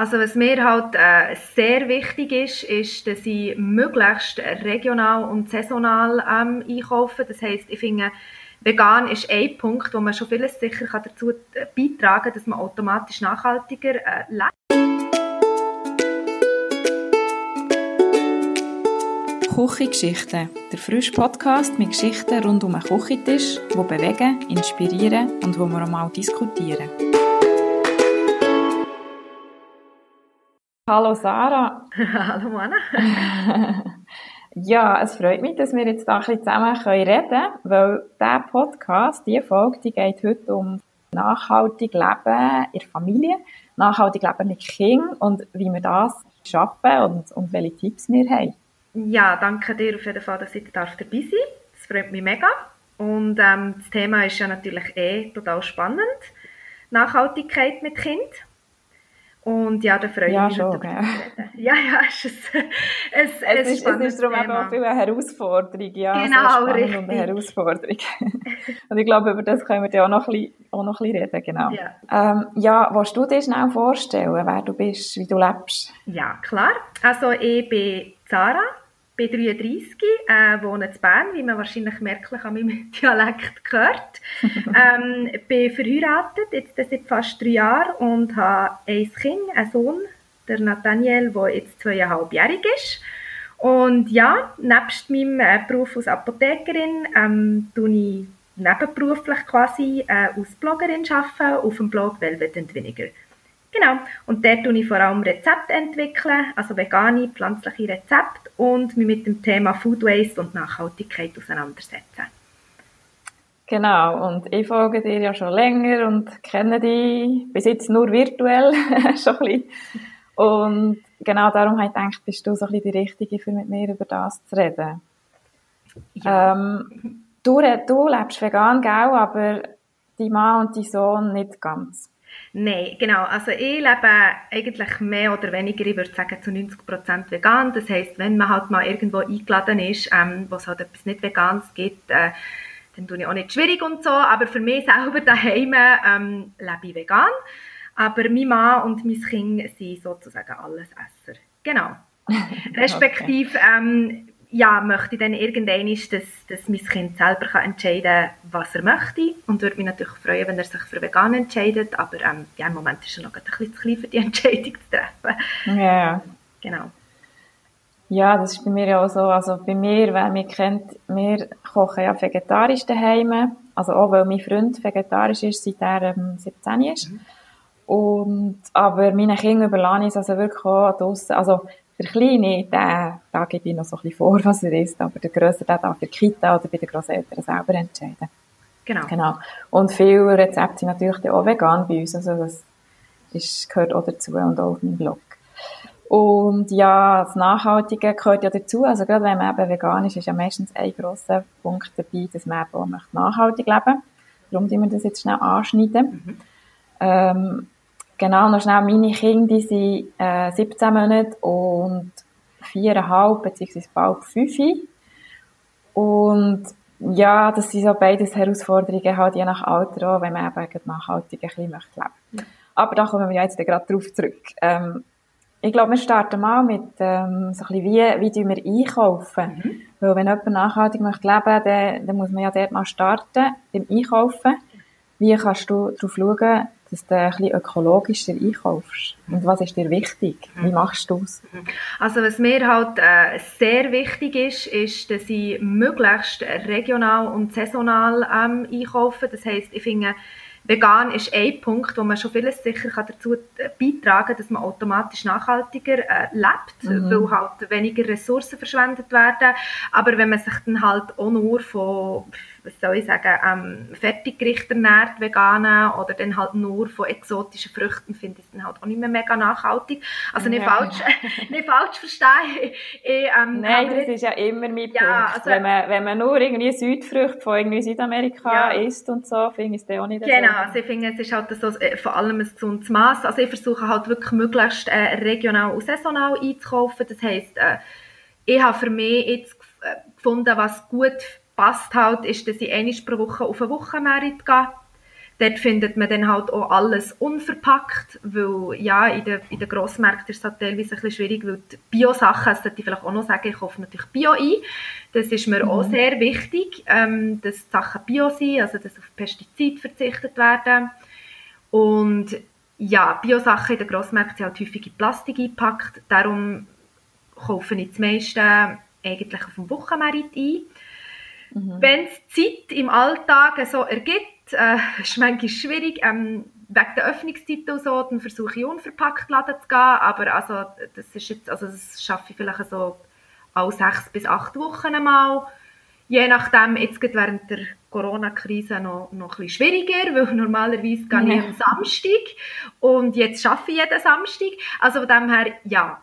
Also was mir halt äh, sehr wichtig ist, ist, dass ich möglichst regional und saisonal ähm, einkaufe. Das heißt, ich finde, vegan ist ein Punkt, wo man schon vieles sicher kann dazu äh, beitragen kann, dass man automatisch nachhaltiger äh, lebt. Küchengeschichten, der frische Podcast mit Geschichten rund um einen Küchentisch, die bewegen, inspirieren und wo wir auch mal diskutieren. Hallo Sarah. Hallo Anna. ja, es freut mich, dass wir jetzt da ein bisschen zusammen reden können, weil dieser Podcast, diese Folge, die geht heute um nachhaltig Leben in der Familie, nachhaltig Leben mit Kindern und wie wir das schaffen und, und welche Tipps wir haben. Ja, danke dir auf jeden Fall, dass ich dabei sein darf. Das freut mich mega. Und ähm, das Thema ist ja natürlich eh total spannend. Nachhaltigkeit mit Kind. Und ja, da freue ja, ich mich schon, darüber Ja, ja, es ist ein, es, es, es ist, es ist darum Thema. auch eine Herausforderung. Ja, genau, richtig. Und eine Herausforderung. und ich glaube, über das können wir ja auch noch ein bisschen, auch noch ein bisschen reden. Genau. Ja, ähm, ja willst du dir schnell vorstellen, wer du bist, wie du lebst? Ja, klar. Also ich bin Sarah bin 33, äh, wohne in Bern, wie man wahrscheinlich merklich an meinem Dialekt gehört. ähm, bin verheiratet, jetzt seit fast drei Jahren und habe ein Kind, einen Sohn, der Nathaniel, der jetzt zweieinhalbjährig ist. Und ja, nebst meinem äh, Beruf als Apothekerin ähm, ich nebenberuflich quasi äh, als Bloggerin arbeiten auf dem Blog Velvet and Vinegar. Genau. Und dort tue ich vor allem Rezepte entwickeln, also vegane, pflanzliche Rezepte und mich mit dem Thema Food Waste und Nachhaltigkeit auseinandersetzen. Genau, und ich folge dir ja schon länger und kenne dich bis jetzt nur virtuell schon ein bisschen. Und genau darum habe ich gedacht, bist du so ein bisschen die Richtige, für mit mir über das zu reden. Ja. Ähm, du, du lebst vegan, gell, aber die Mann und dein Sohn nicht ganz. Nein, genau. Also ich lebe eigentlich mehr oder weniger, ich würde sagen, zu 90% vegan. Das heisst, wenn man halt mal irgendwo eingeladen ist, ähm, wo es halt etwas nicht Veganes gibt, äh, dann tue ich auch nicht schwierig und so. Aber für mich selber daheim ähm, lebe ich vegan. Aber mein Mann und mein Kind sind sozusagen alles Esser. Genau. Respektive, ähm, ja, möchte ich dann irgendwann, dass, dass mein Kind selber kann entscheiden kann, was er möchte. Und würde mich natürlich freuen, wenn er sich für vegan entscheidet. Aber ähm, ja, im Moment ist er noch ein bisschen zu klein, für die Entscheidung zu treffen. Ja. Genau. Ja, das ist bei mir ja auch so. Also bei mir, wer mich kennt, wir kochen ja vegetarisch daheim. Also auch, weil mein Freund vegetarisch ist, seit er ähm, 17 ist. Mhm. Und, aber meinen Kindern überlasse ich es also wirklich auch draussen. Also der Kleine, der, da gebe ich noch so ein bisschen vor, was er ist, aber der Größere, der darf für die Kita oder bei den Grosseltern selber entscheiden. Genau. genau. Und viele Rezepte sind natürlich auch vegan bei uns, also das ist, gehört auch dazu und auch auf meinem Blog. Und ja, das Nachhaltige gehört ja dazu, also gerade wenn man eben vegan ist, ist ja meistens ein grosser Punkt dabei, dass man eben auch nachhaltig leben möchte. Darum tun wir das jetzt schnell anschneiden. Mhm. Ähm, Genau, noch schnell, meine Kinder, die sind äh, 17 Monate und 4,5 bzw. bald 5. Und ja, das sind so beides Herausforderungen, halt je nach Alter auch, wenn man eben nachhaltig ein bisschen möchte leben. Ja. Aber da kommen wir jetzt gerade drauf zurück. Ähm, ich glaube, wir starten mal mit ähm, so ein bisschen, wie, wie wir einkaufen. Mhm. Weil wenn jemand nachhaltig möchte leben, dann, dann muss man ja dort mal starten, beim Einkaufen. Wie kannst du darauf schauen, dass du ein bisschen ökologischer einkaufst? Und was ist dir wichtig? Wie mhm. machst du es? Also was mir halt äh, sehr wichtig ist, ist, dass ich möglichst regional und saisonal ähm, einkaufe. Das heisst, ich finde, vegan ist ein Punkt, wo man schon vieles sicher kann dazu äh, beitragen kann, dass man automatisch nachhaltiger äh, lebt, mhm. weil halt weniger Ressourcen verschwendet werden. Aber wenn man sich dann halt auch nur von was soll ich sagen, ähm, Fertiggerichte ernährt, veganen, oder dann halt nur von exotischen Früchten, finde ich es dann halt auch nicht mehr mega nachhaltig. Also nicht, ja. falsch, nicht falsch verstehen. Ich, ähm, Nein, das ist ja immer mein ja, Punkt. Also, wenn, man, wenn man nur irgendwie Südfrüchte von irgendwie Südamerika ja. isst und so, finde ich es dann auch nicht genau, so. Genau, also ich finde, es ist halt so, äh, vor allem ein gesundes Maß. Also ich versuche halt wirklich möglichst äh, regional und saisonal einzukaufen. Das heisst, äh, ich habe für mich jetzt äh, gefunden, was gut passt halt, ist, dass ich einmal pro Woche auf eine Wochenmerit gehe. Dort findet man dann halt auch alles unverpackt, weil ja, in den, in den Grossmärkten ist es halt teilweise ein bisschen schwierig, weil die Bio-Sachen, das sollte ich vielleicht auch noch sagen, ich kaufe natürlich Bio ein. Das ist mir mhm. auch sehr wichtig, ähm, dass die Sachen Bio sind, also dass auf Pestizide verzichtet werden. Und ja, Bio-Sachen in den Grossmärkten sind halt häufig in Plastik eingepackt, darum kaufe ich das meiste eigentlich auf dem Wochenmarkt ein. Mhm. Wenn es Zeit im Alltag so ergibt, äh, ist manchmal schwierig, ähm, wegen der Öffnungszeiten und so, dann versuche ich unverpackt laden zu gehen, aber also, das ist jetzt, also das schaffe ich vielleicht so alle sechs bis acht Wochen einmal. Je nachdem, jetzt geht während der Corona-Krise noch, noch ein bisschen schwieriger, weil normalerweise gehe ich am Samstag und jetzt schaffe ich jeden Samstag. Also von dem her, ja,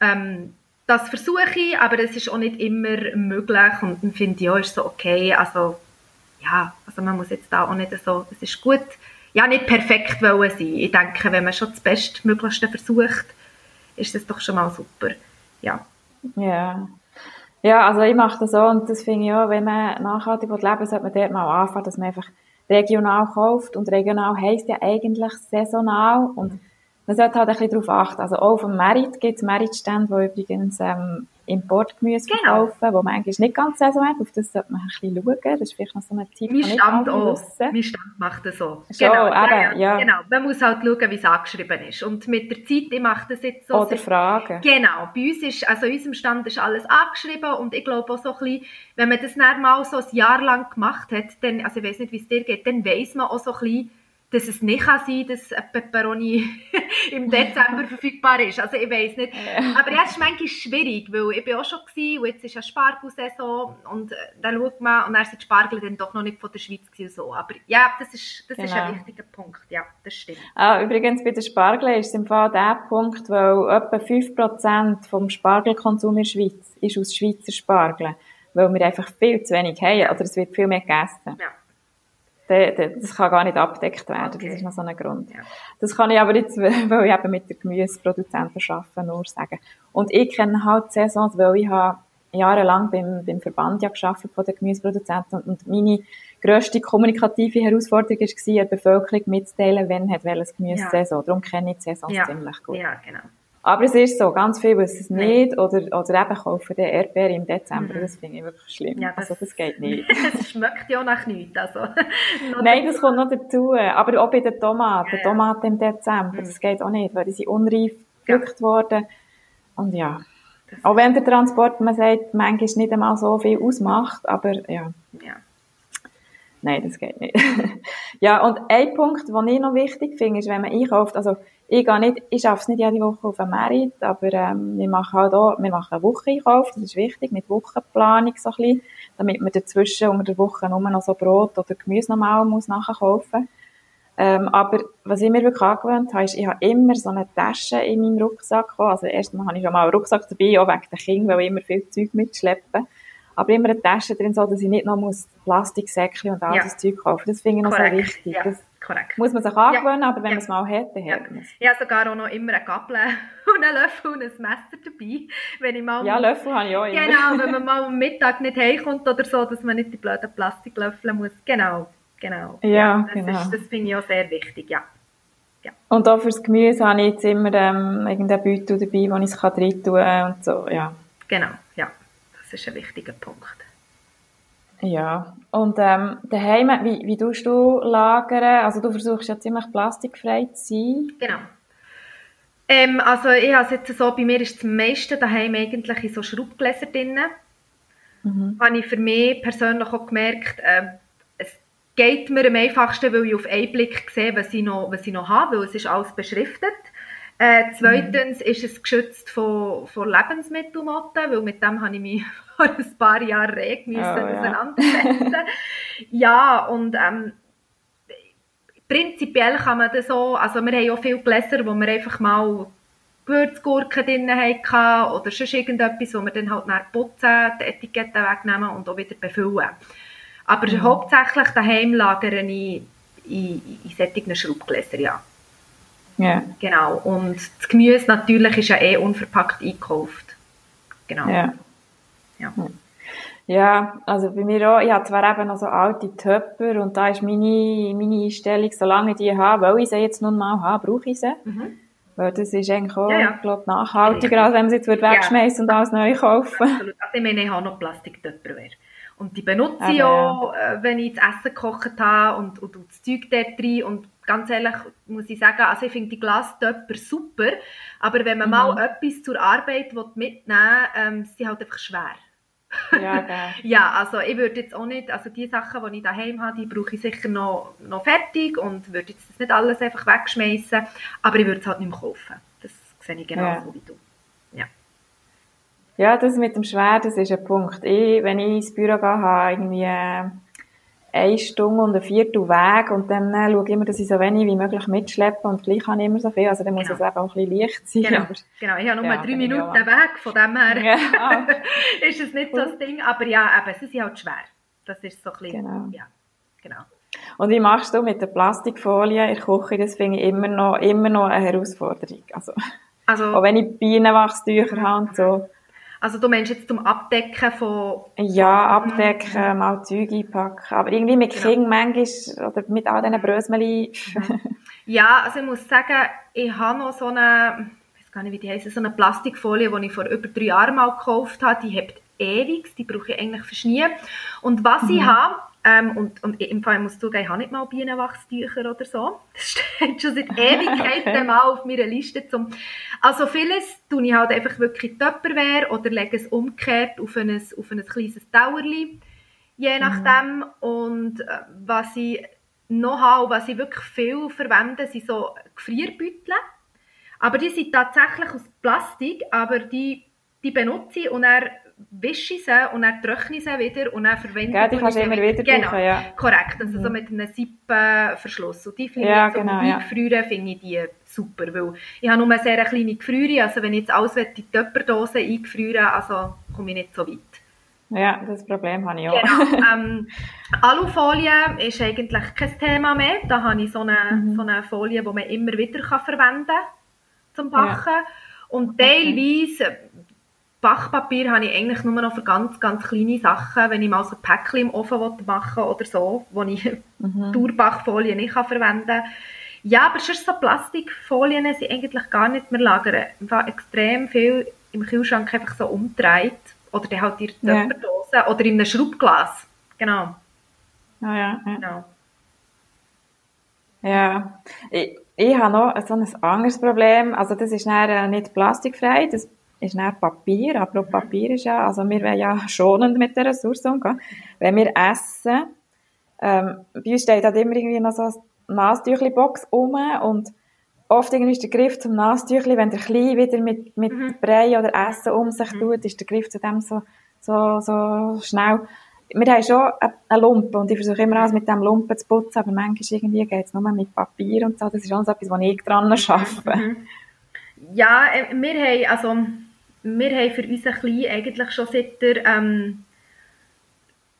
ähm, das versuche ich, aber es ist auch nicht immer möglich und dann finde ich, ja, ist so okay, also ja, also man muss jetzt da auch nicht so, es ist gut, ja, nicht perfekt wollen sein. Ich denke, wenn man schon das Bestmöglichste versucht, ist das doch schon mal super, ja. Ja. Ja, also ich mache das so und das finde ich auch, wenn man nachhaltig leben will, sollte man dort mal anfangen, dass man einfach regional kauft und regional heisst ja eigentlich saisonal und man sollte halt ein bisschen darauf achten. Also auch auf dem Merit gibt es Meritstände, die übrigens ähm, Importgemüse genau. verkaufen, wo man eigentlich nicht ganz Saison hat. Auf das sollte man ein bisschen schauen. Das ist vielleicht noch so ein Tipp, mein Stand auch. Mein Stand macht das so. Genau, ja, ja, genau. Man muss halt schauen, wie es angeschrieben ist. Und mit der Zeit, ich mache das jetzt so. Oder Fragen. Genau. Bei uns ist, also in unserem Stand ist alles angeschrieben und ich glaube auch so ein bisschen, wenn man das dann mal so ein Jahr lang gemacht hat, dann, also ich weiß nicht, wie es dir geht, dann weiß man auch so ein bisschen, dass es nicht kann sein kann, dass ein Pepperoni im Dezember verfügbar ist. Also ich weiß nicht. Aber ja, es ist manchmal schwierig, weil ich bin auch schon gewesen, und jetzt ist ja Spargelsaison und äh, dann schaut man, und dann sind die Spargel dann doch noch nicht von der Schweiz gewesen, so. Aber ja, das ist, das genau. ist ein genau. wichtiger Punkt. Ja, das stimmt. Ah, übrigens, bei den Spargeln ist es im Fall der Punkt, weil etwa 5% vom Spargelkonsum in der Schweiz ist aus Schweizer Spargeln. Weil wir einfach viel zu wenig haben, oder es wird viel mehr gegessen. Ja das kann gar nicht abgedeckt werden. Okay. Das ist noch so ein Grund. Ja. Das kann ich aber jetzt, weil ich eben mit der Gemüseproduzenten arbeite, nur sagen. Und ich kenne halt Saisons, weil ich habe jahrelang beim, beim Verband ja gearbeitet von den Gemüseproduzenten und meine grösste kommunikative Herausforderung war, der Bevölkerung mitzuteilen, wenn hat welches Gemüse-Saison. Ja. Darum kenne ich die Saisons ja. ziemlich gut. Ja, genau. Aber es ist so, ganz viele wissen es nicht oder, oder eben kaufen den Erdbeeren im Dezember. Mhm. Das finde ich wirklich schlimm. Ja, das, also das geht nicht. das schmeckt ja nach nichts. Also, Nein, das kommt noch dazu. Aber auch bei den Tomaten. Ja, Tomaten im Dezember, mhm. das geht auch nicht, weil die sind unreif gepflückt ja. worden. Und ja, auch wenn der Transport, man sagt, manchmal nicht einmal so viel ausmacht, aber ja. ja. Nein, das geht nicht. ja, und ein Punkt, den ich noch wichtig finde, ist, wenn man einkauft, also ich gehe nicht, ich schaffe es nicht jede Woche auf einem Merit, aber ähm, wir machen halt auch, wir machen einen Wocheneinkauf, das ist wichtig, mit Wochenplanung so ein bisschen, damit man dazwischen unter der Woche nur noch so Brot oder Gemüse normal muss nachkaufen. Ähm, aber was ich mir wirklich angewöhnt habe, ist, ich habe immer so eine Tasche in meinem Rucksack. Also erstmal habe ich schon mal einen Rucksack dabei, auch wegen der Kinder, weil ich immer viel Zeug mitschleppen. Aber immer eine Tasche drin, so dass ich nicht noch muss Plastiksäckchen und all ja. das Zeug kaufen. Das finde ich noch so wichtig. Ja. Das Korrekt. Muss man sich angewöhnen, ja. aber wenn man es mal hat, dann hat man es. Ich habe sogar auch noch immer einen Gabel und einen Löffel und ein Messer dabei. Wenn ich mal ja, Löffel habe ich auch immer. Genau, wenn man mal am Mittag nicht heimkommt oder so, dass man nicht die blöden Plastiklöffel muss. Genau, genau. Ja, das genau. Ist, das finde ich auch sehr wichtig, ja. ja. Und auch fürs Gemüse habe ich jetzt immer ähm, irgendeinen Beutel dabei, wo ich es rein tun kann und so, ja. Genau, ja. Das ist ein wichtiger Punkt. Ja, und ähm, daheim, wie, wie tust du lagern? Also du versuchst ja ziemlich plastikfrei zu sein. Genau. Ähm, also ich habe jetzt so, bei mir ist das meiste daheim eigentlich in so Schraubgläser drin. Mhm. Habe ich für mich persönlich auch gemerkt, äh, es geht mir am einfachsten, weil ich auf einen Blick sehe, was ich noch, was ich noch habe, weil es ist alles beschriftet. Äh, zweitens mhm. ist es geschützt von, von Lebensmittelmotten, weil mit dem habe ich mich vor ein paar Jahren reg müssen oh, auseinandersetzen. ja. ja, und ähm, prinzipiell kann man das so, also wir haben ja viele Gläser, wo wir einfach mal Gewürzgurken drin hatten oder sonst irgendetwas, wo wir dann halt nach putzen, die Etiketten wegnehmen und auch wieder befüllen. Aber mhm. hauptsächlich daheim lagere ich in, in solchen Schraubgläser, ja. Ja. Genau. Und das Gemüse natürlich ist ja eh unverpackt eingekauft. Genau. Ja. Ja. Ja, also bei mir auch, ich habe zwar eben noch so alte Töpper und da ist meine, meine Einstellung, solange ich die habe, weil ich sie jetzt nun mal habe, brauche ich sie. Mhm. Weil das ist eigentlich auch, ja, ja. ich glaube, nachhaltiger, als wenn man sie jetzt wegschmeißen ja. und alles neu kaufen. Absolut. Also ich meine, ich habe noch Plastiktöpperware. Und die benutze ich auch, ja. wenn ich das Essen gekocht habe und, und, und das Zeug dort rein. Und ganz ehrlich muss ich sagen, also ich finde die Glastöpper super, aber wenn man mhm. mal etwas zur Arbeit mitnehmen will, ähm, sind sie halt einfach schwer. Ja, ja, also ich würde jetzt auch nicht, also die Sachen, die ich daheim habe, die brauche ich sicher noch, noch fertig und würde jetzt nicht alles einfach wegschmeißen, aber ich würde es halt nicht mehr kaufen. Das sehe ich genauso ja. wie du. Ja. ja, das mit dem Schwer, das ist ein Punkt. Ich, wenn ich ins Büro gehe, habe irgendwie äh, eine Stunde und ein Viertel Weg und dann äh, schaue ich immer, dass ich so wenig wie möglich mitschleppe und gleich habe ich immer so viel, also dann muss genau. es eben auch ein bisschen leicht sein. Genau, aber, genau. ich habe nur ja, drei Minuten Weg, von dem her ja. ist es nicht so das Ding, aber ja, eben, es ist halt schwer. Das ist so ein bisschen, genau. ja, genau. Und wie machst du mit der Plastikfolie in der Küche? Das finde ich immer noch, immer noch eine Herausforderung. Also, also auch wenn ich Bienenwachstücher habe und so. Also du meinst jetzt zum Abdecken von... Ja, abdecken, mal Zeug einpacken. Aber irgendwie mit genau. Kindern manchmal, oder mit all diesen Brösmeli. Mhm. ja, also ich muss sagen, ich habe noch so eine, ich weiß gar nicht, wie die heisst, so eine Plastikfolie, die ich vor über drei Jahren mal gekauft habe. Die hebt ewig, die brauche ich eigentlich für nie. Und was mhm. ich habe, ähm, und, und im Fall muss ich zugeben, ich habe nicht mal Bienenwachstücher oder so. Das steht schon seit Ewigkeiten okay. mal auf meiner Liste. Zum also vieles tue ich halt einfach wirklich Töpperwehr oder lege es umgekehrt auf ein, auf ein kleines Dauerli. Je mhm. nachdem. Mhm. Und äh, was ich noch habe, was ich wirklich viel verwende, sind so Gefrierbeutel. Aber die sind tatsächlich aus Plastik, aber die, die benutze ich und er wische sie und dann trockne sie wieder und dann verwende ja, die kannst du immer wieder Genau, brauchen, ja. korrekt. Also mhm. so mit einem Zippenverschluss. Und die finde ja, ich, so genau, ja. Gefrieren finde ich die super, weil ich habe nur eine sehr kleine Gefriere, also wenn ich jetzt alles in die Töpperdose eingefrieren also komme ich nicht so weit. Ja, das Problem habe ich auch. Genau. Ähm, Alufolie ist eigentlich kein Thema mehr. Da habe ich so eine, mhm. so eine Folie, die man immer wieder verwenden kann zum Backen. Ja. Und teilweise, Backpapier habe ich eigentlich nur noch für ganz, ganz kleine Sachen, wenn ich mal so ein Päckchen im Ofen machen oder so, wo ich mhm. Durchbackfolie nicht verwenden kann. Ja, aber sonst so Plastikfolien sind eigentlich gar nicht mehr lagern. Einfach extrem viel im Kühlschrank einfach so umdreht. Oder dann halt in der Töpferdose ja. oder in einem Schraubglas. Genau. Ah, ja, ja. Genau. Ja, ich, ich habe noch so ein anderes Problem. Also das ist nicht plastikfrei, das ist dann Papier, aber Papier ist ja, also wir wollen ja schonend mit der Ressource umgehen. Wenn wir essen, ähm, bei uns steht halt immer irgendwie noch so eine Nastüchli-Box um und oft irgendwie ist der Griff zum Nastüchli, wenn der Klein wieder mit, mit mhm. Brei oder Essen um sich mhm. tut, ist der Griff zu dem so, so, so schnell. Wir haben schon eine Lumpe und ich versuche immer alles mit dem Lumpen zu putzen, aber manchmal irgendwie geht es nur mit Papier und so. Das ist auch so etwas, wo ich dran arbeite. Mhm. Ja, äh, wir haben, also, wir haben für unseren Kleinen eigentlich schon seit der, ähm,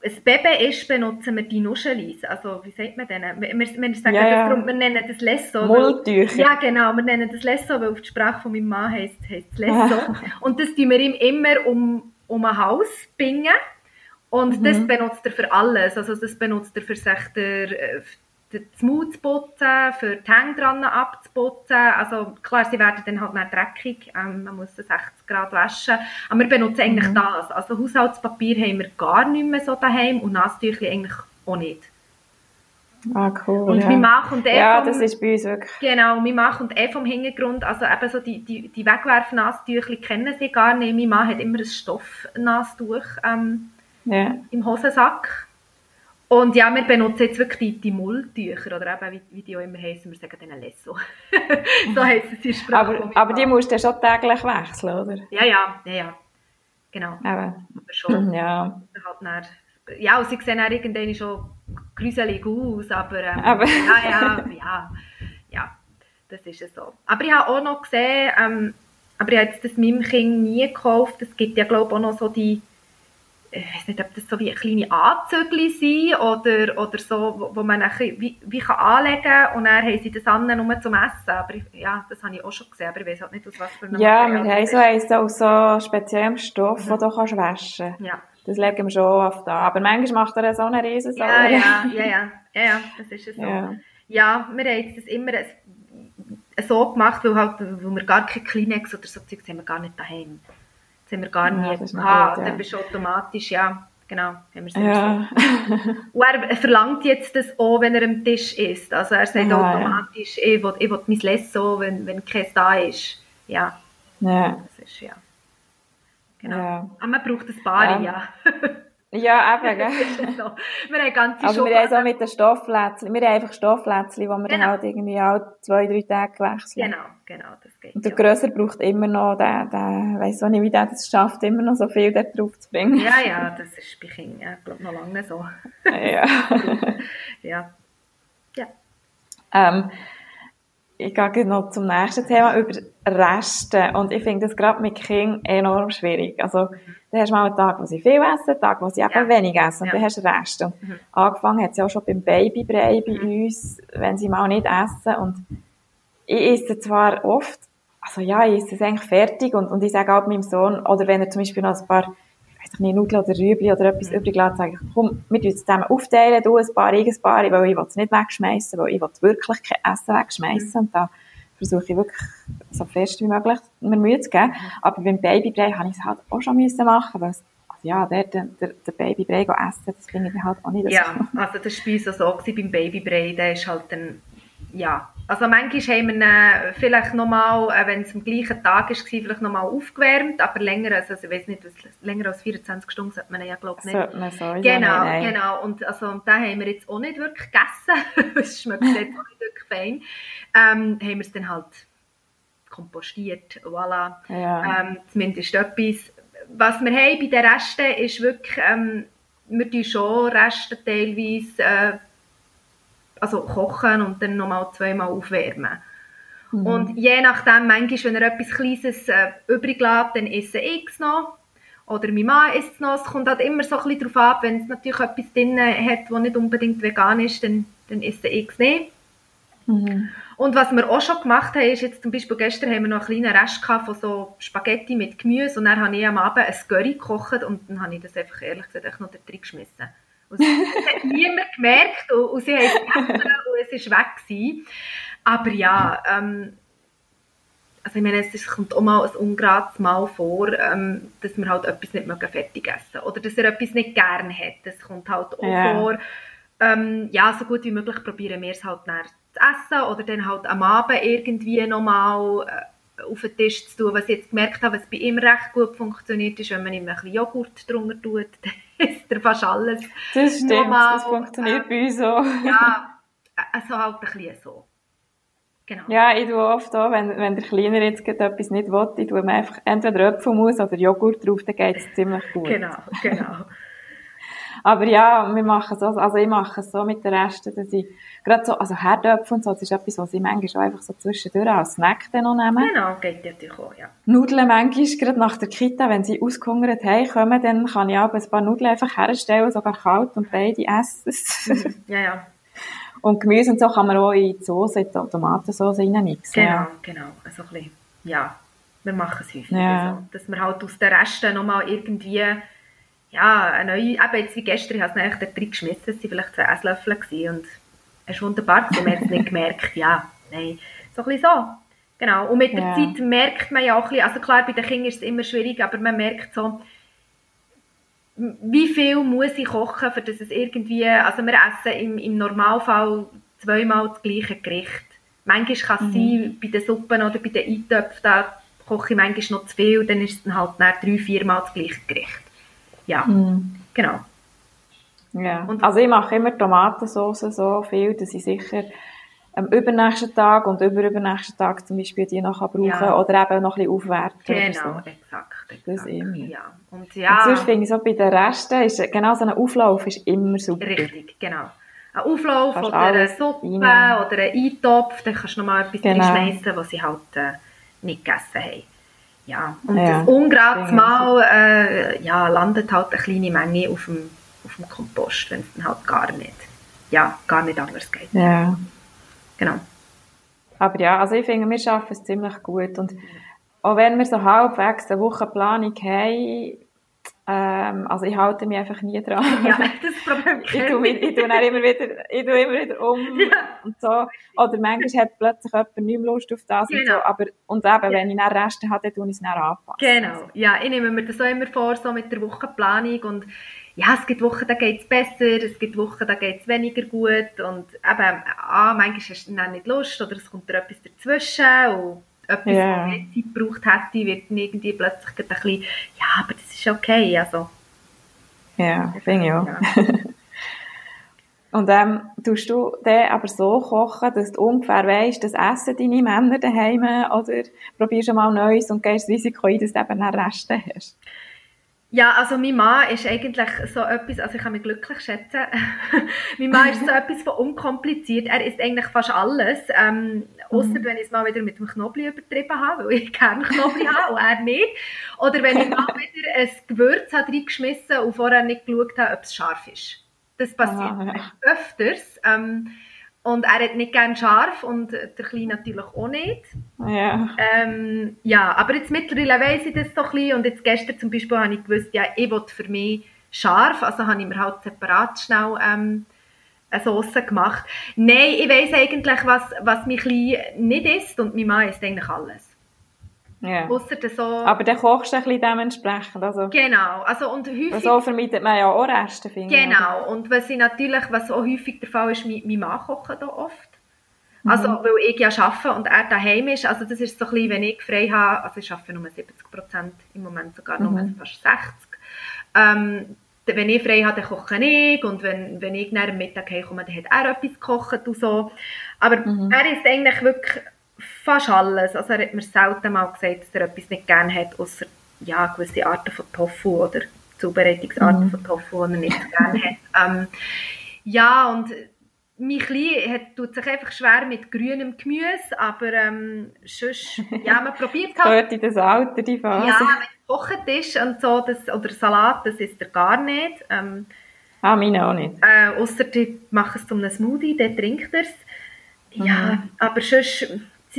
ein Baby ist, benutzen wir die Nuschelis. Also, wie sagt man denn? Wir, wir, sagen ja, ja. darum, wir nennen das Lesso. Mulltücher. Ja, genau, wir nennen das Lesso, weil auf die Sprache von meinem Mann heisst, heisst Lesso. und das tun wir ihm immer um, um ein Haus bingen. Und mhm. das benutzt er für alles. Also, das benutzt er für sich der, das Maul zu putzen, für die Hänge dran abzuputzen. Also klar, sie werden dann halt nicht dreckig, ähm, man muss 60 Grad waschen. Aber wir benutzen eigentlich mhm. das. Also Haushaltspapier haben wir gar nicht mehr so daheim und Nasstücher eigentlich auch nicht. Ah, cool. Und ja. mein Mann kommt eh Ja, vom, das ist bei uns wirklich. Genau, mein Mann kommt eh vom Hintergrund, also eben so die, die, die Wegwerfnasstücher kennen sie gar nicht. Mein Mann hat immer ein Stoffnastuch ähm, ja. im Hosensack und ja, wir benutzen jetzt wirklich die, die Mulltücher, oder eben, wie, wie die auch immer heißen, wir sagen denen Lesso. so heissen sie Sprache. Aber, aber die musst du schon täglich wechseln, oder? Ja, ja, ja, ja. Genau. Aber, aber schon. Ja. Halt dann, ja, und sie sehen auch irgendwann schon gruselig aus, aber, ähm, aber. ja, ja, ja, ja, das ist es so. Aber ich habe auch noch gesehen, ähm, aber ich habe jetzt das meinem Kind nie gekauft, es gibt ja, glaube ich, auch noch so die ich weiß nicht, ob das so wie kleine Anzügel sind oder, oder so, wo, wo man wie, wie kann anlegen kann und dann haben sie das an nur zum Essen. Aber ich, ja, das habe ich auch schon gesehen, aber ich weiß halt nicht, aus was für einem Ja, wir haben so eins aus so speziellem Stoff, mhm. den du kannst waschen Ja. das legen wir schon oft an. Aber manchmal macht er so eine riesen Ja, ja, ja, ja, ja, ja, das ist es so. Ja, ja wir haben das immer so gemacht, weil, halt, weil wir gar keine Kleenex oder so Zeug haben wir gar nicht daheim. Das haben wir gar nie ja, gehabt. Ja. Dann bist du automatisch, ja, genau, haben wir ja. Und er verlangt jetzt das auch, wenn er am Tisch ist. Also er sagt ja, automatisch, ja. ich will, ich will mein Lesso, wenn, wenn keins da ist. Ja. Ja. Das ist, ja. Genau. Ja. Aber man braucht ein paar, ja. Ja, eben, gell? so. Wir haben ganze Also wir haben so mit den Stoffflätzchen, wir haben einfach Stoffflätzchen, die wir genau. dann halt irgendwie auch zwei, drei Tage wechseln. Genau, genau, das geht. Und der ja. Grösser braucht immer noch, der, der, weiss auch nicht, wie der das schafft, immer noch so viel dort drauf zu bringen. Ja, ja, das ist bei Kindern, ja, glaube noch lange so. ja. ja. Ja. Ähm, ich gehe noch zum nächsten Thema über Reste. Und ich finde das gerade mit Kindern enorm schwierig. Also, da hast du mal einen Tag, wo sie viel essen, einen Tag, wo sie eben ja. wenig essen. Und ja. dann hast du Reste. Und mhm. angefangen hat es ja auch schon beim Babybrei bei mhm. uns, wenn sie mal nicht essen. Und ich esse zwar oft, also ja, ich esse es eigentlich fertig. Und, und ich sage auch meinem Sohn, oder wenn er zum Beispiel noch ein paar weiß nicht, Nudeln oder Rüebli oder etwas mhm. übrig lässt, sage ich, komm, wir tun es zusammen aufteilen, du ein paar, ich ein paar, weil ich will es nicht wegschmeißen, weil ich will wirklich kein Essen wegschmeißen mhm. und da versuche ich wirklich so fest wie möglich mir Mühe zu geben. Mhm. Aber beim Babybrei habe ich es halt auch schon müssen machen, weil es also ja, der, der, der Babybrei essen, das finde ich halt auch nicht so. Ja, also das war bei uns so, so beim Babybrei, der ist halt dann, ja, also manchmal haben wir ihn vielleicht nochmal, äh, wenn es am gleichen Tag war, vielleicht nochmal aufgewärmt, aber länger, also ich weiß nicht, länger als 24 Stunden sollte man ja glaube ich nicht. man so, genau, ja, genau. Und, also, und den haben wir jetzt auch nicht wirklich gegessen. es schmeckt jetzt auch nicht wirklich fein. Ähm, haben wir es dann halt kompostiert, voilà. Ja. Ähm, zumindest etwas. Was wir haben bei den Resten ist wirklich, ähm, wir tun schon Reste teilweise äh, also kochen und dann nochmal zweimal aufwärmen. Mhm. Und je nachdem, manchmal, wenn er etwas Kleines äh, übrig lässt, dann esse ich es noch. Oder mein Mann isst es noch. Es kommt halt immer so ein bisschen darauf ab, wenn es natürlich etwas drin hat, das nicht unbedingt vegan ist, dann, dann esse ich es nicht. Mhm. Und was wir auch schon gemacht haben, ist jetzt zum Beispiel gestern haben wir noch einen kleinen Rest von so Spaghetti mit Gemüse und dann habe ich am Abend ein Curry gekocht und dann habe ich das einfach ehrlich gesagt noch da drin geschmissen. Und das hat niemand gemerkt und, und sie haben es und es war weg. Gewesen. Aber ja, ähm, also ich meine, es kommt auch mal ein ungerades Mal vor, ähm, dass wir halt etwas nicht fertig essen Oder dass er etwas nicht gerne hat. Das kommt halt auch ja. vor. Ähm, ja, so gut wie möglich probieren wir es halt zu essen oder dann halt am Abend irgendwie nochmal äh, auf den Tisch zu tun. Was ich jetzt gemerkt habe, was bei ihm recht gut funktioniert, ist, wenn man ihm ein bisschen Joghurt drunter tut, ist er fast alles. Das stimmt, Normal, das funktioniert äh, bei uns so. Ja, also halt ein bisschen so. Genau. Ja, ich tue oft auch, wenn, wenn der Kleiner jetzt etwas nicht will, ich tue mir einfach entweder Apfelmus oder Joghurt drauf, dann geht es ziemlich gut. Genau, genau. Aber ja, wir machen so, also ich mache es so mit den Resten, dass ich gerade so, also Herdöpfel und so, das ist etwas, was ich manchmal einfach so zwischendurch als Snack dann noch nehme. Genau, geht natürlich auch, ja. Nudeln manchmal, gerade nach der Kita, wenn sie ausgehungert haben, dann kann ich auch ein paar Nudeln einfach herstellen, sogar kalt und beide essen. ja, ja. Und Gemüse und so kann man auch in die Soße, in die Tomatensauce reinmixen. Genau, ja. genau. Also ein bisschen, ja, wir machen es häufig ja. so, dass wir halt aus den Resten nochmal irgendwie ja, eine neue, eben jetzt wie gestern, ich habe es eigentlich drin geschmissen, es waren vielleicht zwei Esslöffel gewesen und es war wunderbar, man hat es nicht gemerkt, ja, nein, so ein bisschen so. Genau, und mit der ja. Zeit merkt man ja auch ein bisschen, also klar, bei den Kindern ist es immer schwierig, aber man merkt so, wie viel muss ich kochen, für dass es irgendwie, also wir essen im, im Normalfall zweimal das gleiche Gericht. Manchmal kann es mhm. sein, bei den Suppen oder bei den Eintöpfen, da koche ich manchmal noch zu viel, dann ist es dann halt dann drei, viermal das gleiche Gericht. Ja, mhm. genau. Ja. Und also ich mache immer Tomatensauce so viel, dass ich sicher am übernächsten Tag und überübernächsten Tag zum Beispiel die noch brauchen ja. oder eben noch ein bisschen aufwerten. Genau, so. exakt, exakt. Das immer. Ja. Und, ja. und sonst finde ich so bei den Resten, ist, genau so ein Auflauf ist immer super. Richtig, genau. Ein Auflauf Kannst oder eine Suppe rein. oder ein Eintopf, dann kannst du noch mal etwas genau. reinschmeißen, was sie halt äh, nicht gegessen haben. Ja, und ja, das ungerades Mal äh, ja, landet halt eine kleine Menge auf dem, auf dem Kompost, wenn es dann halt gar nicht, ja, gar nicht anders geht. Ja. Genau. Aber ja, also ich finde, wir schaffen es ziemlich gut und auch wenn wir so halbwegs eine Wochenplanung haben, Ähm, also ich halte mich einfach nie dran. Ja, das Problem ich tue, mich, ich tue dann immer wieder, ich tue immer wieder um ja. und so. Oder manchmal hat plötzlich jemand nicht mehr Lust auf das genau. und so. Genau. Aber, und eben, wenn ich dann Reste habe, dann tue ich es dann anpassen. Genau. Ja, ich nehme mir das auch immer vor, so mit der Wochenplanung und ja, es gibt Wochen, da geht es besser, es gibt Wochen, da geht es weniger gut und eben, ah, manchmal hast du dann nicht Lust oder es kommt dir etwas dazwischen und etwas, yeah. mehr Zeit gebraucht hätte, wird irgendwie plötzlich ein bisschen, ja, aber das ist okay, also. Ja, finde ich auch. Und ähm, tust du dann aber so kochen, dass du ungefähr weißt, dass essen deine Männer daheim oder probierst du mal Neues und gehst das Risiko ein, dass du eben Reste hast? Ja, also mein Mann ist eigentlich so etwas, also ich kann mich glücklich schätzen, mein Mann ist so etwas von unkompliziert, er isst eigentlich fast alles, ähm, außer mhm. wenn ich es mal wieder mit dem Knoblauch übertrieben habe, weil ich gerne Knoblauch habe und er nicht, oder wenn ich mal wieder ein Gewürz habe reingeschmissen und vorher nicht geschaut habe, ob es scharf ist. Das passiert ah, ja. öfters. Ähm, und er hat nicht gerne scharf und der Kleine natürlich auch nicht. Ja. Ähm, ja, aber jetzt mittlerweile weiss ich das so ein bisschen. Und jetzt gestern zum Beispiel habe ich gewusst, ja, ich will für mich scharf. Also habe ich mir halt separat schnell ähm, eine Sauce gemacht. Nein, ich weiss eigentlich, was, was mein Kleine nicht isst. Und mein Mann isst eigentlich alles. Ja. So, aber dann kochst du ein bisschen dementsprechend. Also, genau. Also, und häufig, so vermeidet man ja auch Reste, finde Genau. Oder? Und was ich natürlich, was auch häufig der Fall ist, mein, mein Mann kocht da oft. Also, mhm. weil ich ja arbeite und er daheim ist. Also, das ist so ein bisschen, wenn ich frei habe, also ich arbeite nur 70 Prozent, im Moment sogar nur mhm. fast 60. Ähm, wenn ich frei habe, dann koche ich und wenn, wenn ich nach dem Mittag heimkomme, dann hat er etwas gekocht und so. Aber mhm. er ist eigentlich wirklich fast alles. Also er hat mir selten mal gesagt, dass er etwas nicht gerne hat, außer ja, gewisse Arten von Tofu oder Zubereitungsarten mhm. von Tofu, die er nicht gerne hat. Ähm, ja, und mein Kleiner hat, tut sich einfach schwer mit grünem Gemüse, aber ähm, sonst, ja, man probiert halt. Gehört in das Alter, die Phase. Ja, wenn es gekocht ist und so, das, oder Salat, das isst er gar nicht. Ähm, ah, meine auch nicht. Äh, außer die machen es zu einem Smoothie, dann trinkt er es. Ja, mhm. aber sonst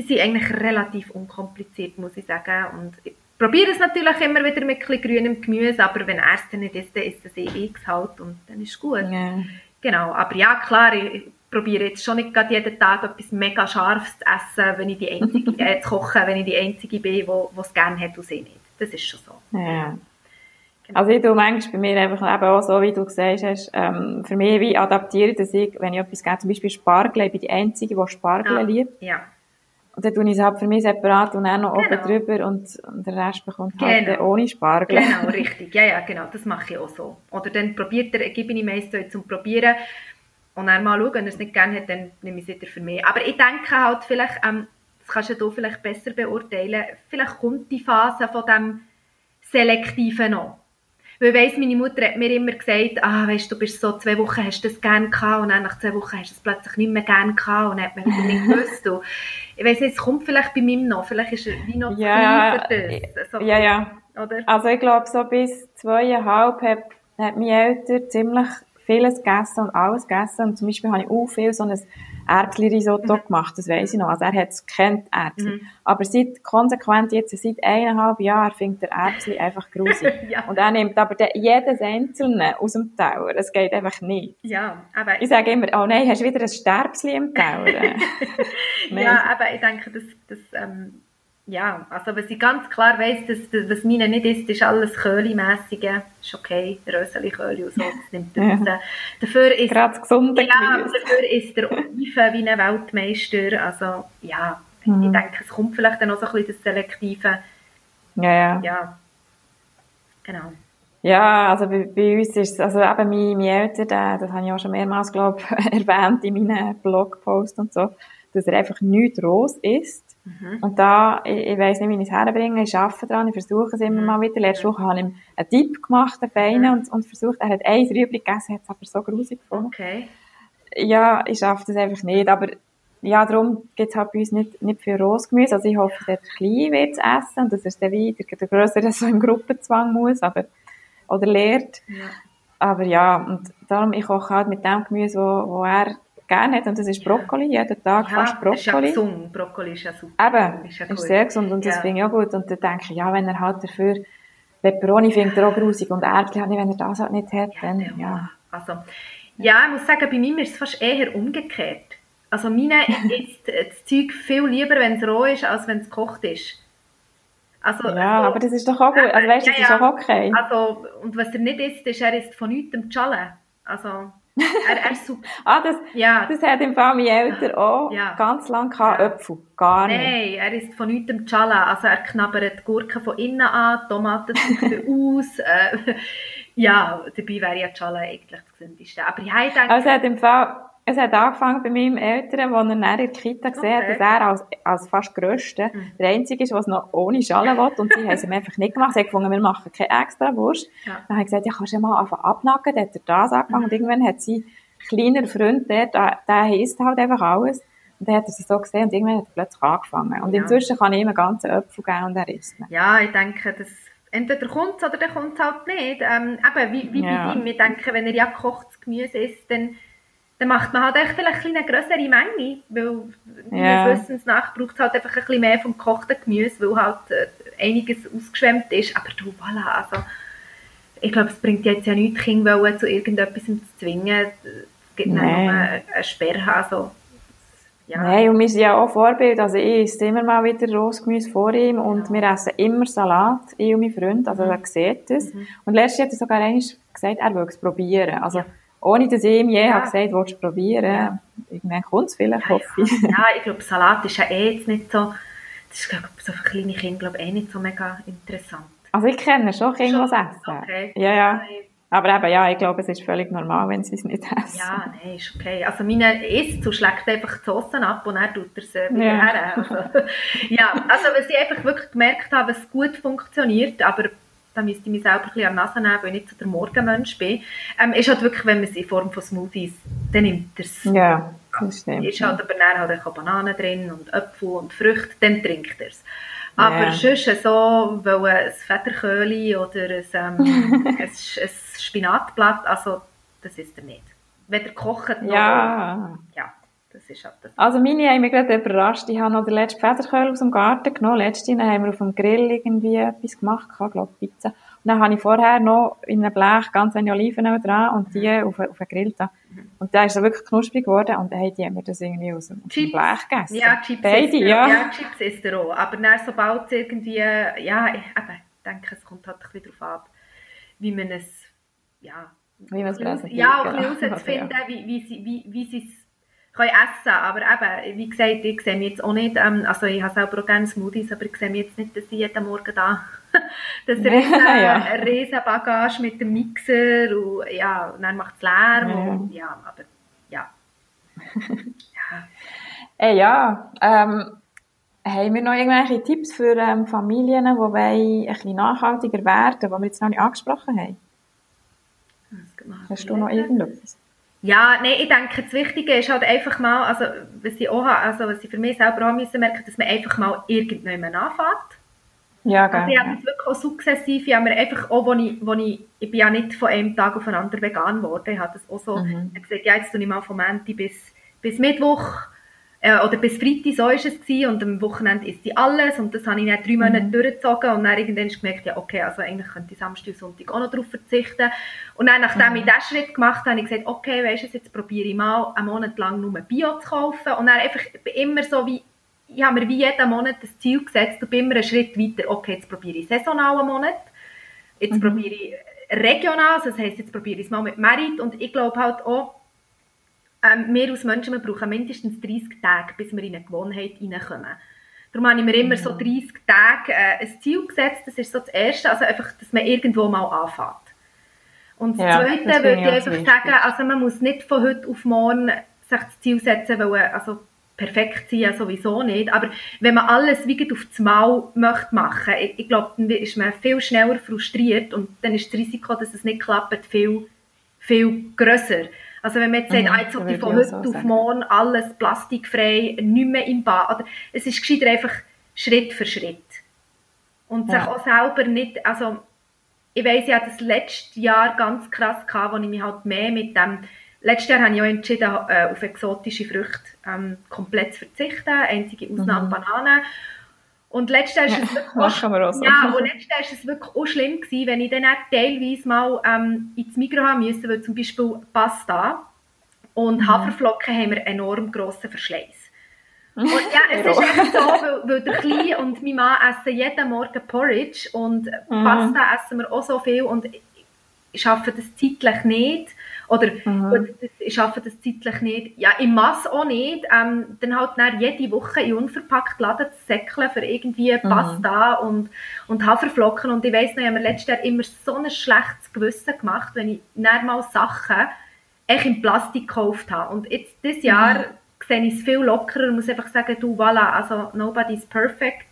sie sind eigentlich relativ unkompliziert, muss ich sagen. Und ich probiere es natürlich immer wieder mit ein grünem Gemüse, aber wenn er es dann nicht isst, dann ist es eh x halt und dann ist es gut. Ja. Genau, aber ja, klar, ich, probiere jetzt schon nicht jeden Tag etwas mega Scharfes zu essen, wenn ich die Einzige, äh, zu kochen, wenn ich die Einzige bin, die es gerne hat und sie nicht. Das ist schon so. Ja. Genau. Also ich tue manchmal bei mir einfach eben auch so, wie du gesagt hast, ähm, für mich wie adaptiere dass ich, wenn ich etwas gerne, zum Beispiel Spargel, ich bin die Einzige, die Spargel ah, liebt. Ja. Und dann tue ich es halt für mich separat und dann noch genau. oben drüber und, und der Rest bekommt halt genau. ohne Spargel. Genau, richtig. Ja, ja, genau. Das mache ich auch so. Oder dann probiert er, gebe ich ihm meist zum Probieren und dann mal schauen, wenn er es nicht gerne hat, dann nehme ich es wieder für mich. Aber ich denke halt vielleicht, ähm, das kannst du vielleicht besser beurteilen, vielleicht kommt die Phase von dem Selektiven noch. Weil ich weiss, meine Mutter hat mir immer gesagt, ah, weißt du, bist so zwei Wochen hast du das gerne gehabt und dann nach zwei Wochen hast du es plötzlich nicht mehr gerne gehabt und hat man wieder nicht gewusst. Und ich weiss nicht, es kommt vielleicht bei mir noch, vielleicht ist er wie noch ja, das. So, ja, ja. Oder? Also ich glaube, so bis zweieinhalb hat, hat meine Eltern ziemlich vieles gegessen und alles gegessen. Und zum Beispiel habe ich auch viel so ein Erbsli-Risotto mhm. gemacht, das weiß ich noch. Also er hat es kennt Erbsli. Mhm. Aber seit, konsequent jetzt, seit eineinhalb Jahren findet er Erbsli einfach grusig. ja. Und er nimmt aber jedes Einzelne aus dem Tower. Es geht einfach nicht. Ja, aber... Ich sage immer, oh nein, hast du wieder ein Sterbsli im Tower? ja, aber ich denke, das, das ähm ja, also was ich ganz klar weiss, dass, dass was meine nicht ist, ist alles Köhli-mässige. Ist okay, Röseli-Köhli und so, das nimmt ja. Dafür ist, Gerade gesunde ja, dafür ist der Olive wie ein Weltmeister. Also ja, mhm. ich denke, es kommt vielleicht dann auch so ein bisschen das Selektive. Ja, ja. Ja, genau. Ja, also bei, bei uns ist es, also eben meine, meine Eltern, das habe ich auch schon mehrmals, glaube erwähnt in meinen Blogposts und so, dass er einfach nichts roh ist Mhm. Und da, ich, ich weiss nicht, wie ich es herbringe, ich arbeite dran, ich versuche es immer mhm. mal wieder. Letzte Woche habe ich ihm einen Tipp gemacht, einen feinen, mhm. und, und versucht, er hat ein Rüebli gegessen, hat es aber so grusig gefunden. Okay. Ja, ich schaffe das einfach nicht, aber ja, darum gibt es halt bei uns nicht, nicht viel Rosgemüse. Also ich hoffe, dass er klein wird zu essen und dass er dann wieder der Größere so im Gruppenzwang muss, aber, oder lehrt. Ja. Aber ja, und darum, ich koche halt mit dem Gemüse, wo, wo er gerne hat, und das ist Brokkoli, jeden Tag ja, fast Brokkoli. Ist ja gesund. Brokkoli ist ja super. Eben, ist, ja ist sehr gesund und das finde ich auch gut. Und dann denke ich, ja, wenn er halt dafür Peperoni findet er auch grusig und Erdbeeren, wenn er das halt nicht hat, dann, ja. ja. Also, ja, ich muss sagen, bei mir ist es fast eher umgekehrt. Also meine isst das Zeug viel lieber, wenn es roh ist, als wenn es gekocht ist. Also, ja, aber das ist doch auch gut. Also weißt du, ja, das ist auch okay. Also, und was er nicht isst, ist, er isst von nichts Schale. Also, er, er ah, das, ja. das hat im Fall meine Eltern auch ja. ganz lange gehabt, Äpfel. Gar nicht. Nein, er isst von nichts Schale. Also er knabbert Gurken von innen an, Tomaten aus. Äh, ja, dabei wäre ja Schale eigentlich das Gesündeste. Aber ich denke... Also hat im Fall es hat angefangen bei meinem Eltern, wo er in der Kita gesehen hat, dass er als, als fast Grösste mhm. der Einzige ist, der es noch ohne Schale will. Und sie haben es ihm einfach nicht gemacht. Sie haben gefunden, wir machen keine extra Wurst. Ja. Dann habe ich gesagt, ja, kannst du ja mal anfangen abnacken. Dann hat er das angefangen. Mhm. Und irgendwann hat sie kleiner Freund der, der isst halt einfach alles. Und dann hat er sie so gesehen und irgendwann hat er plötzlich angefangen. Und ja. inzwischen kann ich ihm einen ganzen Apfel geben und er isst ihn. Ja, ich denke, das entweder kommt es oder dann kommt es halt nicht. Ähm, eben, wie, wie ja. bei ihm. Wir denken, wenn er ja gekochtes Gemüse isst, dann dann macht man halt echt vielleicht eine größere Menge, weil ja. wir wissen, nach braucht es halt einfach ein bisschen mehr vom gekochten Gemüse, weil halt äh, einiges ausgeschwemmt ist. Aber du, voilà, also ich glaube, es bringt jetzt ja nichts, Kinder zu irgendetwas zu zwingen. Es gibt nur eine Sperre, also ja. Nein, und wir sind ja auch Vorbild. Also ich esse immer mal wieder Rosgemüse vor ihm und ja. wir essen immer Salat, ich und mein Freund, also mhm. er sieht das. Mhm. Und letztes hat er sogar einmal gesagt, er will es probieren. Also ohne dass ich ihm je ja. habe gesagt willst du probieren? Ja. Irgendwann kommt es vielleicht, ja, hoffe ich. Ja, ich glaube, Salat ist ja eh jetzt nicht so, das ist glaub, so für kleine Kinder glaube eh nicht so mega interessant. Also ich kenne schon Kinder, die es essen. Okay. Ja, ja. Aber eben, ja, ich glaube, es ist völlig normal, wenn sie es nicht essen. Ja, nein, ist okay. Also meine isst und schlägt einfach die Soßen ab und dann tut er sie wieder ja. her. Also, ja, also was ich einfach wirklich gemerkt habe, was gut funktioniert, aber da müsste ich mich selber ein bisschen an die Nase nehmen, weil ich nicht so der Morgenmensch bin, ähm, ist halt wirklich, wenn man es in Form von Smoothies, dann nimmt er es. Ja, das stimmt. Ist halt aber dann halt auch Bananen drin und Äpfel und Früchte, dann trinkt er es. Aber ja. sonst so, weil ein Federköhli oder ein, ähm, ein, ein Spinatblatt, also das ist er nicht. Weder kocht noch... Ja. ja. Das ist halt das. Also meine haben mich gerade überrascht. Ich habe noch den letzten Federköhl aus dem Garten genommen. Letztens haben wir auf dem Grill irgendwie etwas gemacht, ich glaube Pizza. Und dann habe ich vorher noch in einem Blech ganz wenig Oliven dran und die mhm. auf, auf den Grill da. Mhm. Und da ist er wirklich knusprig geworden und dann haben die das irgendwie aus dem, Chips. Blech gegessen. Ja, Chips Beide, ja. ja. Chips ist er auch. Aber dann, sobald es irgendwie, ja, ich eben, denke, es kommt halt ein bisschen darauf ab, wie man es, ja, wie man es. Ja, auch ein bisschen herauszufinden, wie, wie, sie, wie, wie sie es können essen, aber eben, wie gesagt, ich sehe mich jetzt auch nicht, ähm, also ich habe selber auch gerne Smoothies, aber ich sehe mich jetzt nicht, dass ich jeden Morgen da das riesen, ja. riesen Bagage mit dem Mixer und ja, und dann macht es Lärm ja. und ja, aber ja. ja. Hey, ja, ähm, haben wir noch irgendwelche Tipps für ähm, Familien, die wollen ein bisschen nachhaltiger werden, die wir jetzt noch nicht angesprochen haben? Hast du noch irgendetwas? Ja, nein, ich denke, das Wichtige ist halt einfach mal, also was ich auch also was ich für mich selber auch müssen merken, dass man einfach mal irgendjemand anfängt. Ja, geil. Also ich habe das wirklich auch sukzessiv, ich habe mir einfach auch, wo ich, wo ich, ich bin ja nicht von einem Tag auf den anderen vegan geworden, ich habe das auch so mhm. gesagt, ja, jetzt tue ich mal vom Montag bis, bis Mittwoch äh, oder bis Freitag, so ist es gewesen, und am Wochenende isst sie alles und das habe ich dann drei Monate mhm. durchgezogen und dann irgendwann gemerkt, ja okay, also eigentlich könnte ich Samstag und Sonntag auch noch darauf verzichten und dann, nachdem mhm. ich diesen Schritt gemacht habe, habe ich gesagt, okay, weißt du, jetzt probiere ich mal einen Monat lang nur Bio zu kaufen und dann einfach immer so wie, ich habe mir wie jeden Monat das Ziel gesetzt und bin immer einen Schritt weiter, okay, jetzt probiere ich saisonal einen Monat, jetzt mhm. probiere ich regional, also das heisst, jetzt probiere ich es mal mit Merit und ich glaube halt auch, ähm, wir als Menschen wir brauchen mindestens 30 Tage, bis wir in eine Gewohnheit reinkommen. Darum habe ich mir immer so 30 mhm. Tage äh, ein Ziel gesetzt. Das ist so das Erste, also einfach, dass man irgendwo mal anfängt. Und das ja, Zweite das würde ich einfach wichtig. sagen, also man muss nicht von heute auf morgen sich das Ziel setzen, weil also perfekt sein sowieso nicht. Aber wenn man alles wie auf das Mal möchte machen, ich, ich glaube, dann ist man viel schneller frustriert und dann ist das Risiko, dass es nicht klappt, viel, viel grösser. Also wenn man jetzt sagt, mhm, ah, jetzt sollte von heute so auf sagen. morgen alles plastikfrei, nicht mehr im Bad, es ist gescheiter einfach Schritt für Schritt. Und ja. sich auch selber nicht, also ich weiss, ich hatte das letzte Jahr ganz krass gehabt, wo ich mich halt mehr mit dem, letztes Jahr habe ich auch entschieden, äh, auf exotische Früchte ähm, komplett zu verzichten, einzige Ausnahme mhm. Bananen. Und letztes ist es wirklich auch ja, und letztes ist es wirklich auch schlimm gewesen, wenn ich dann auch teilweise mal ähm, ins Mikro haben musste, weil zum Beispiel Pasta und Haferflocken haben wir enorm grossen Verschleiß. Und ja, es ist einfach so, weil, weil der Kleine und mein Mann essen jeden Morgen Porridge und Pasta essen wir auch so viel und ich schaffe das zeitlich nicht. Oder das- ich schaffe das zeitlich nicht. Ja, im Mass auch nicht. Ähm, dann halt dann jede Woche in unverpackt Laden zu säckeln für irgendwie Pasta und, und Haferflocken. Und ich weiss noch, ich habe mir letztes Jahr immer so ein schlechtes Gewissen gemacht, wenn ich dann mal Sachen echt in Plastik gekauft habe. Und jetzt, dieses Jahr sehe ich es viel lockerer und muss einfach sagen, du, voilà, also nobody's perfect.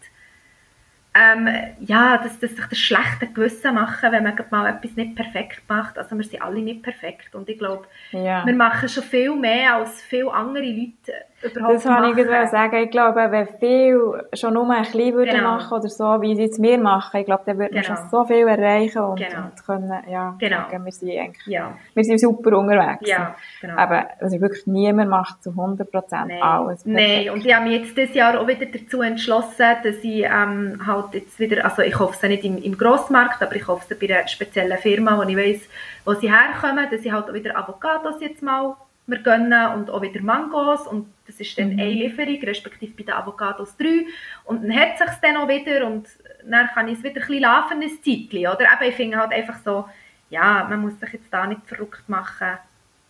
Ähm, ja, dass, dass sich das schlechte Gewissen machen, wenn man mal etwas nicht perfekt macht. Also wir sind alle nicht perfekt und ich glaube, Ja. wir machen schon viel mehr, als viele andere Leute Das wollte ich gerade sagen. Ich glaube, wenn viel schon nur ein bisschen würden Genau. machen oder so, wie sie es mir machen, ich glaube, dann würde man Genau. schon so viel erreichen und, Genau. und können, ja, Genau. sagen, wir sind eigentlich, Ja, wir sind super unterwegs. ja, genau. Aber also wirklich niemand macht zu 100% Nein. alles perfekt. Nein, und ich habe mich jetzt dieses Jahr auch wieder dazu entschlossen, dass ich ähm, halt jetzt wieder, also ich hoffe es nicht im, im Grossmarkt, aber ich hoffe es bei einer speziellen Firma, wo ich weiss, wo sie herkommen, dass ich halt auch wieder Avocados jetzt mal mir gönnen und auch wieder Mangos und das ist dann Mhm. eine Lieferung, respektive bei den Avocados drei und dann hat es sich dann auch wieder und dann kann ich es wieder ein bisschen laufen, ein Zeitchen, oder? Aber ich finde halt einfach so, ja, man muss sich jetzt da nicht verrückt machen,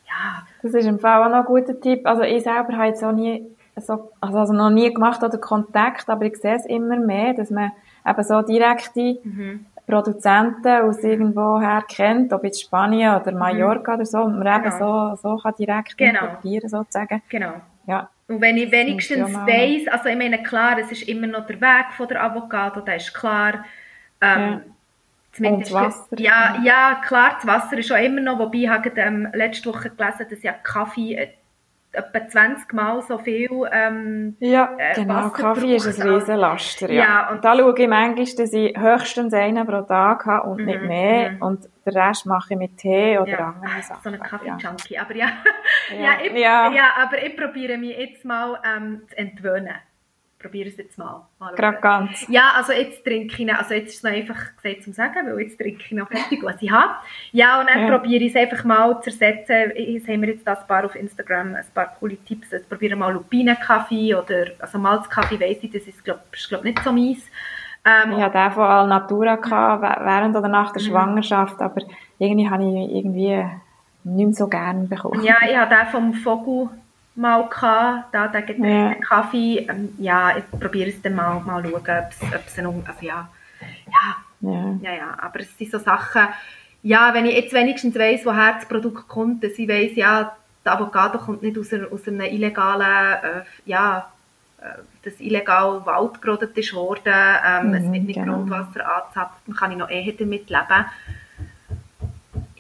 ja, Das ist im Fall auch noch ein guter Tipp. Also ich selber habe jetzt auch nie so, also, also noch nie gemacht oder Kontakt, aber ich sehe es immer mehr, dass man eben so direkte mhm. Produzenten aus irgendwo her kennt, ob jetzt Spanien oder Mallorca oder so, und man eben Genau. so, so kann direkt Genau. importieren sozusagen. genau. Ja, Und wenn ich wenigstens ja weiss, also ich meine, klar, es ist immer noch der Weg von der Avocado, das ist klar. Ähm, zumindest- Und das Wasser. Ja, ja, klar, das Wasser ist auch immer noch, wobei ich habe ähm, letzte Woche gelesen, dass ja Kaffee äh, etwa 20 Mal so viel ähm, ja Äh, genau. Wasser Kaffee ist ein Riesenlaster. Ja. Ja, und da schaue ich manchmal, dass ich höchstens einen pro Tag habe und nicht Mhm, mehr. mhm. Und den Rest mache ich mit Tee oder ja, anderen ah, Sachen. so ein ja. Kaffee-Junkie. Aber ja, ja. Ja. ich, ja. aber ich probiere mich jetzt mal ähm, zu entwöhnen. Probiere es jetzt mal. mal Gerade ganz. Ja, also jetzt trinke ich, also jetzt ist es noch einfach gesagt zum Sagen, weil jetzt trinke ich noch fertig, was ich habe. Ja, und dann Ja. probiere ich es einfach mal zu ersetzen. Jetzt haben wir jetzt das paar auf Instagram, ein paar coole Tipps. Jetzt probiere mal Lupinenkaffee oder, also Malzkaffee weiss ich, das ist, glaube glaub, nicht so meins. Ähm, Ich hatte den von Alnatura gehabt, wä- während oder nach Mhm. der Schwangerschaft, aber irgendwie habe ich irgendwie nicht mehr so gerne bekommen. Ja, ich hatte den vom Vogel mal gehabt, da, den getränkten Ja. Kaffee. Ähm, ja, ich probiere es dann mal, mal schauen, ob es, es also ja, ja, Ja. ja, ja, aber es sind so Sachen, ja, wenn ich jetzt wenigstens weiss, woher das Produkt kommt, dass ich weiss, ja, der Avocado kommt nicht aus, einer, aus einem illegalen, äh, ja, äh, das illegal Wald gerodet ist worden, ähm, es Mhm, wird nicht genau. Grundwasser angezapft, dann kann ich noch eher damit leben.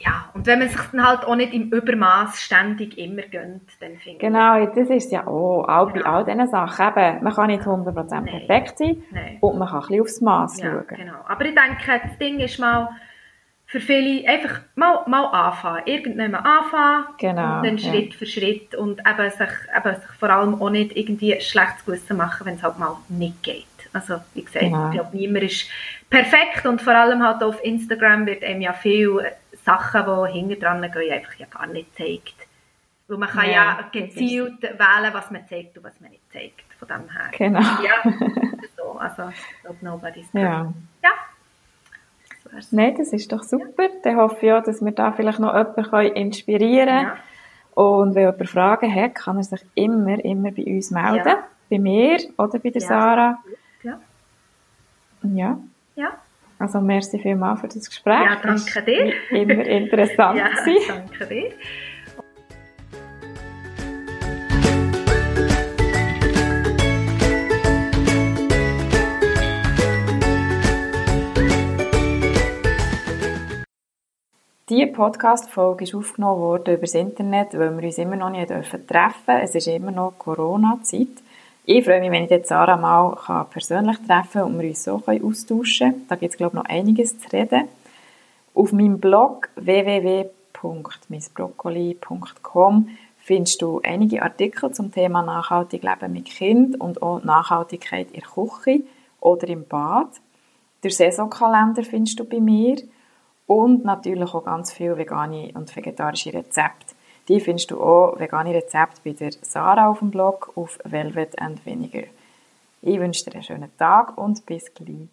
Ja, und wenn man sich dann halt auch nicht im Übermaß ständig immer gönnt, dann finde ich, Genau, das ist ja auch, auch bei Genau. all diesen Sachen. Eben, man kann nicht 100% Nein. perfekt sein nein. und man kann ein bisschen aufs Maß Ja, schauen. genau. Aber ich denke, das Ding ist mal, für viele einfach mal, mal anfangen. Irgendwann mal anfangen Genau, und dann ja. Schritt für Schritt und eben sich, eben sich vor allem auch nicht irgendwie ein schlechtes Gewissen machen, wenn es halt mal nicht geht. Also wie gesagt, Genau. ich glaube, niemand ist perfekt und vor allem halt auf Instagram wird einem ja viel Sachen, die hinten dran gehen, einfach ja gar nicht gezeigt. Weil man kann Ja, ja, gezielt wählen, was man zeigt und was man nicht zeigt. Von dem her. Genau. Ja, so, also glaube, nobody's Ja. ja. Das. Nein, das ist doch super. Dann hoffe ich auch, dass wir da vielleicht noch jemanden inspirieren können. Ja. Und wenn jemand Fragen hat, kann er sich immer, immer bei uns melden. Ja. Bei mir oder bei der Ja. Sarah. Ja. Ja. Also merci vielmals für das Gespräch. Ja, danke dir. Immer interessant. ja, danke dir. Diese Podcast-Folge ist aufgenommen worden über das Internet, weil wir uns immer noch nicht treffen dürfen. Es ist immer noch Corona-Zeit. Ich freue mich, wenn ich Sarah mal kann persönlich treffen und wir uns so austauschen können. Da gibt es, glaube ich, noch einiges zu reden. Auf meinem Blog www.missbroccoli.com findest du einige Artikel zum Thema nachhaltig Leben mit Kind und auch Nachhaltigkeit in der Küche. oder im Bad. Der Saisonkalender findest du bei mir und natürlich auch ganz viele vegane und vegetarische Rezepte. Die findest du auch vegane Rezepte bei der Sarah auf dem Blog auf Velvet and Vinegar. Ich wünsche dir einen schönen Tag und bis gleich.